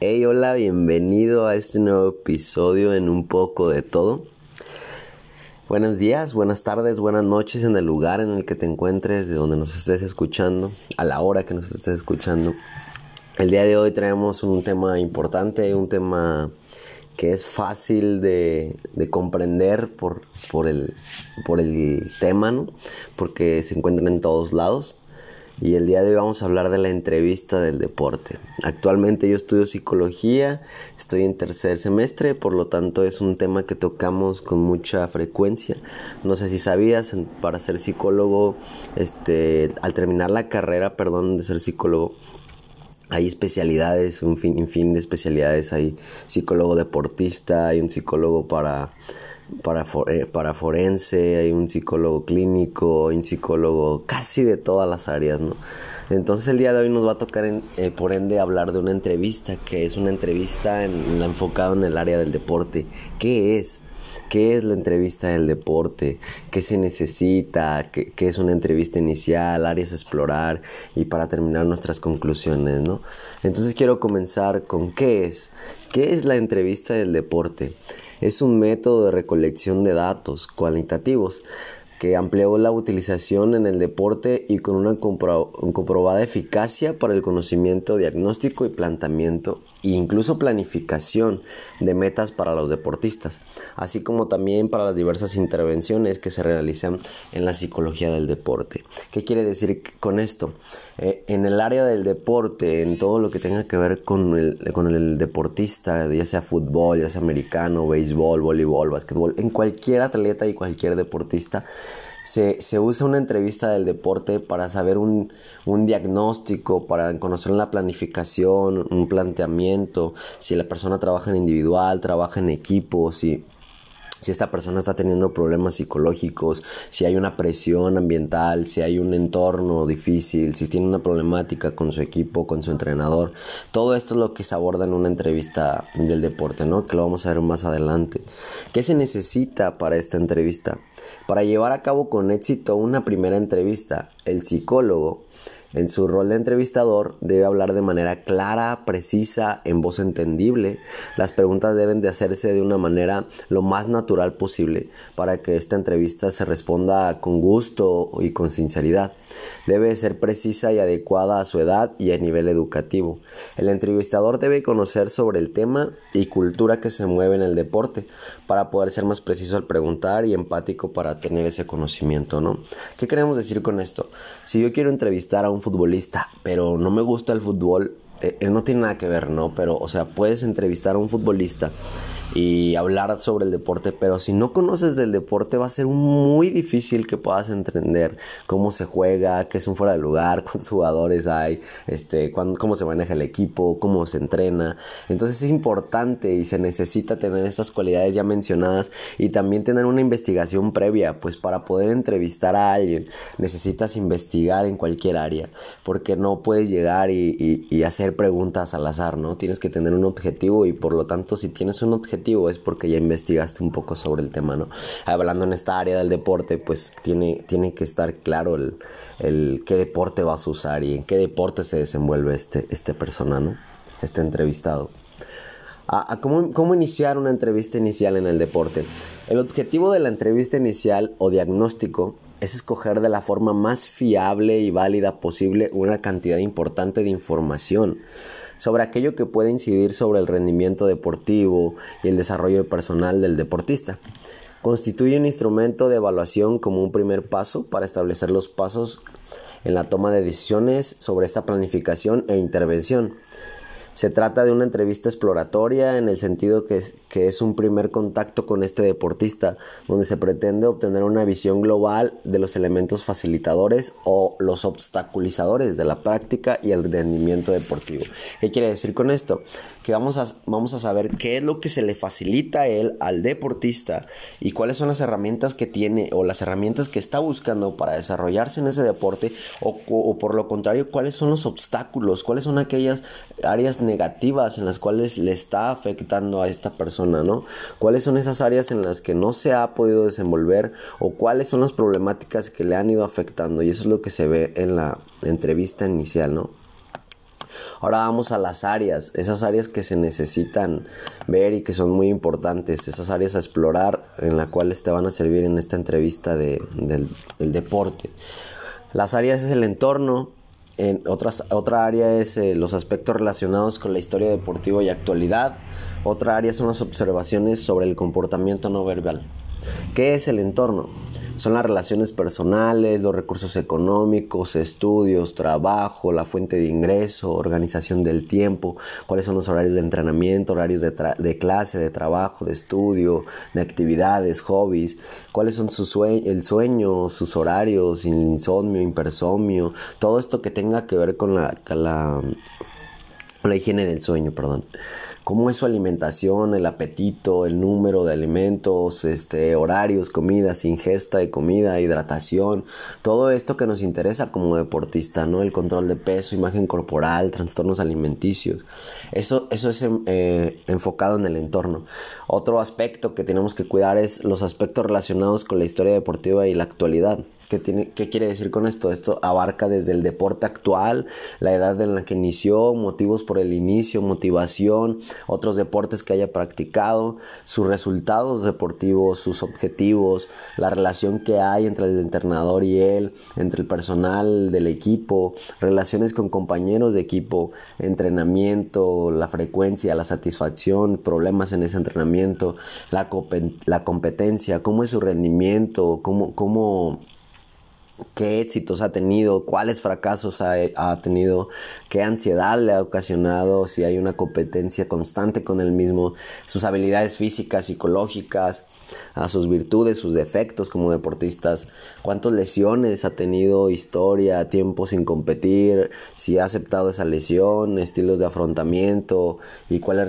Hey, hola, bienvenido a este nuevo episodio en un poco de todo. Buenos días, buenas tardes, buenas noches en el lugar en el que te encuentres, de donde nos estés escuchando, a la hora que nos estés escuchando. El día de hoy traemos un tema importante, un tema que es fácil de, comprender por, por, el, por el tema, ¿no? porque se encuentra en todos lados y el día de hoy vamos a hablar de la entrevista del deporte. Actualmente yo estudio psicología, estoy en tercer semestre, por lo tanto es un tema que tocamos con mucha frecuencia. No sé si sabías, para ser psicólogo, este, al terminar la carrera, perdón, de ser psicólogo, hay especialidades, un fin, fin de especialidades, hay psicólogo deportista, hay un psicólogo para para, eh, para forense, hay un psicólogo clínico, un psicólogo casi de todas las áreas, ¿no? Entonces el día de hoy nos va a tocar, eh, por ende, hablar de una entrevista, que es una entrevista en, enfocada en el área del deporte. ¿Qué es? ¿Qué es la entrevista del deporte? ¿Qué se necesita? ¿Qué, ¿Qué, es una entrevista inicial? Áreas a explorar y para terminar nuestras conclusiones, ¿no? Entonces quiero comenzar con ¿qué es? ¿Qué es la entrevista del deporte? Es un método de recolección de datos cualitativos que amplió la utilización en el deporte y con una comprobada eficacia para el conocimiento, diagnóstico y planteamiento e incluso planificación de metas para los deportistas, así como también para las diversas intervenciones que se realizan en la psicología del deporte. ¿Qué quiere decir con esto? Eh, en el área del deporte, en todo lo que tenga que ver con el, con el deportista, ya sea fútbol, ya sea americano, béisbol, voleibol, básquetbol, en cualquier atleta y cualquier deportista, se, se, usa una entrevista del deporte para saber un, un, diagnóstico, para conocer la planificación, un planteamiento, si la persona trabaja en individual, trabaja en equipo, si si esta persona está teniendo problemas psicológicos, si hay una presión ambiental, si hay un entorno difícil, si tiene una problemática con su equipo, con su entrenador. Todo esto es lo que se aborda en una entrevista del deporte, ¿no? Que lo vamos a ver más adelante. ¿Qué se necesita para esta entrevista? Para llevar a cabo con éxito una primera entrevista, el psicólogo en su rol de entrevistador debe hablar de manera clara, precisa, en voz entendible. Las preguntas deben de hacerse de una manera lo más natural posible para que esta entrevista se responda con gusto y con sinceridad. Debe ser precisa y adecuada a su edad y a nivel educativo. El entrevistador debe conocer sobre el tema y cultura que se mueve en el deporte para poder ser más preciso al preguntar y empático para tener ese conocimiento, ¿no? ¿Qué queremos decir con esto? Si yo quiero entrevistar a un futbolista, pero no me gusta el fútbol, eh, él no tiene nada que ver, ¿no? Pero, o sea, puedes entrevistar a un futbolista y hablar sobre el deporte, pero si no conoces del deporte va a ser muy difícil que puedas entender cómo se juega, qué es un fuera de lugar, cuántos jugadores hay, este, cómo se maneja el equipo, cómo se entrena. Entonces es importante y se necesita tener estas cualidades ya mencionadas y también tener una investigación previa, pues para poder entrevistar a alguien necesitas investigar en cualquier área, porque no puedes llegar y, y hacer preguntas al azar, ¿no? Tienes que tener un objetivo y por lo tanto si tienes un objetivo es porque ya investigaste un poco sobre el tema, ¿no? Hablando en esta área del deporte, pues tiene, tiene que estar claro el, el qué deporte vas a usar y en qué deporte se desenvuelve este, este persona, ¿no? Este entrevistado. A, cómo, cómo, iniciar una entrevista inicial en el deporte. El objetivo de la entrevista inicial o diagnóstico es escoger de la forma más fiable y válida posible una cantidad importante de información sobre aquello que puede incidir sobre el rendimiento deportivo y el desarrollo personal del deportista. Constituye un instrumento de evaluación como un primer paso para establecer los pasos en la toma de decisiones sobre esta planificación e intervención. Se trata de una entrevista exploratoria en el sentido que es, que es, un primer contacto con este deportista, donde se pretende obtener una visión global de los elementos facilitadores o los obstaculizadores de la práctica y el rendimiento deportivo. ¿Qué quiere decir con esto? Que vamos a, vamos a saber qué es lo que se le facilita a él, al deportista, y cuáles son las herramientas que tiene o las herramientas que está buscando para desarrollarse en ese deporte, o, o por lo contrario, cuáles son los obstáculos, cuáles son aquellas áreas negativas en las cuales le está afectando a esta persona, ¿no? ¿Cuáles son esas áreas en las que no se ha podido desenvolver o cuáles son las problemáticas que le han ido afectando? Y eso es lo que se ve en la entrevista inicial, ¿no? Ahora vamos a las áreas, esas áreas que se necesitan ver y que son muy importantes, esas áreas a explorar en las cuales te van a servir en esta entrevista de, del, deporte. Las áreas es el entorno, en otras, otra área es eh, los aspectos relacionados con la historia deportiva y actualidad. Otra área son las observaciones sobre el comportamiento no verbal. ¿Qué es el entorno? Son las relaciones personales, los recursos económicos, estudios, trabajo, la fuente de ingreso, organización del tiempo, cuáles son los horarios de entrenamiento, horarios de, de clase, de trabajo, de estudio, de actividades, hobbies, cuáles son su el sueño, sus horarios, insomnio, hipersomnio, todo esto que tenga que ver con la, la, la higiene del sueño, perdón cómo es su alimentación, el apetito, el número de alimentos, este, horarios, comidas, ingesta de comida, hidratación, todo esto que nos interesa como deportista, ¿no? El control de peso, imagen corporal, trastornos alimenticios. Eso, eso es eh, enfocado en el entorno. Otro aspecto que tenemos que cuidar es los aspectos relacionados con la historia deportiva y la actualidad. ¿Qué, tiene, ¿Qué quiere decir con esto? Esto abarca desde el deporte actual, la edad en la que inició, motivos por el inicio, motivación, otros deportes que haya practicado, sus resultados deportivos, sus objetivos, la relación que hay entre el entrenador y él, entre el personal del equipo, relaciones con compañeros de equipo, entrenamiento, la frecuencia, la satisfacción, problemas en ese entrenamiento, la, la competencia, cómo es su rendimiento, cómo, cómo qué éxitos ha tenido, cuáles fracasos ha, ha, tenido, qué ansiedad le ha ocasionado, si hay una competencia constante con él mismo, sus habilidades físicas, psicológicas, a sus virtudes, sus defectos como deportistas, cuántas lesiones ha tenido, historia, tiempo sin competir, si ha aceptado esa lesión, estilos de afrontamiento y cuáles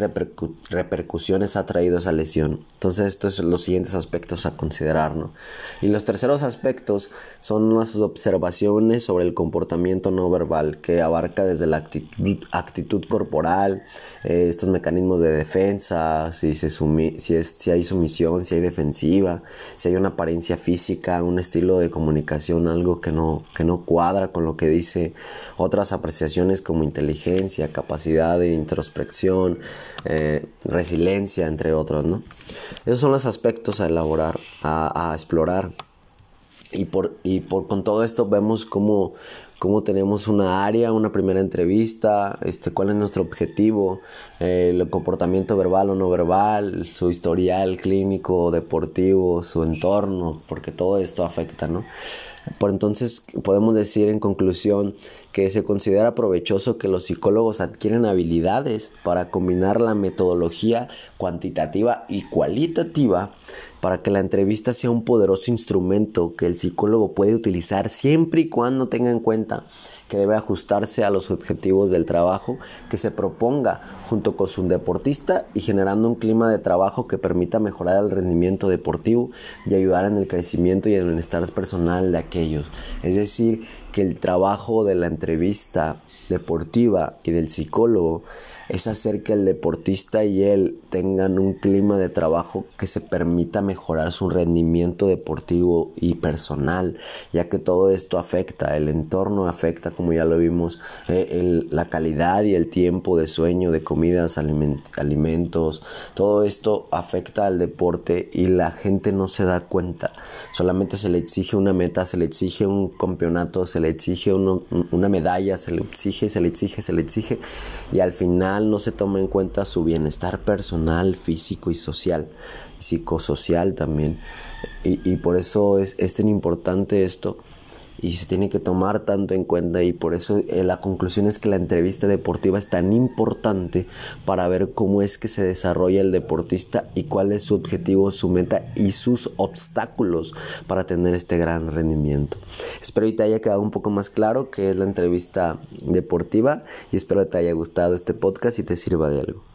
repercusiones ha traído esa lesión. Entonces estos son los siguientes aspectos a considerar. ¿no? Y los terceros aspectos son las observaciones sobre el comportamiento no verbal que abarca desde la actitud, corporal, eh, estos mecanismos de defensa, si, se si, es, si hay sumisión, si hay defensiva, si hay una apariencia física, un estilo de comunicación, algo que no, que no cuadra con lo que dice, otras apreciaciones como inteligencia, capacidad de introspección, eh, resiliencia, entre otros, ¿no? Esos son los aspectos a elaborar, a, a explorar. Y por, y por con todo esto vemos cómo cómo tenemos una área, una primera entrevista, este, cuál es nuestro objetivo, el comportamiento verbal o no verbal, su historial clínico, deportivo, su entorno, porque todo esto afecta, ¿no? Por entonces podemos decir en conclusión que se considera provechoso que los psicólogos adquieren habilidades para combinar la metodología cuantitativa y cualitativa para que la entrevista sea un poderoso instrumento que el psicólogo puede utilizar siempre y cuando tenga en cuenta que debe ajustarse a los objetivos del trabajo que se proponga junto con su deportista y generando un clima de trabajo que permita mejorar el rendimiento deportivo y ayudar en el crecimiento y el bienestar personal de aquellos. Es decir, que el trabajo de la entrevista deportiva y del psicólogo es hacer que el deportista y él tengan un clima de trabajo que se permita mejorar su rendimiento deportivo y personal, ya que todo esto afecta, el entorno afecta, como ya lo vimos, eh, la calidad y el tiempo de sueño, de comidas, alimentos, todo esto afecta al deporte y la gente no se da cuenta, solamente se le exige una meta, se le exige un campeonato, se le exige una medalla, se le exige, se le exige, se le exige y al final no se toma en cuenta su bienestar personal, físico y social, psicosocial también. Y, por eso es, tan importante esto y se tiene que tomar tanto en cuenta y por eso eh, la conclusión es que la entrevista deportiva es tan importante para ver cómo es que se desarrolla el deportista y cuál es su objetivo, su meta y sus obstáculos para tener este gran rendimiento. Espero que te haya quedado un poco más claro qué es la entrevista deportiva y espero que te haya gustado este podcast y te sirva de algo.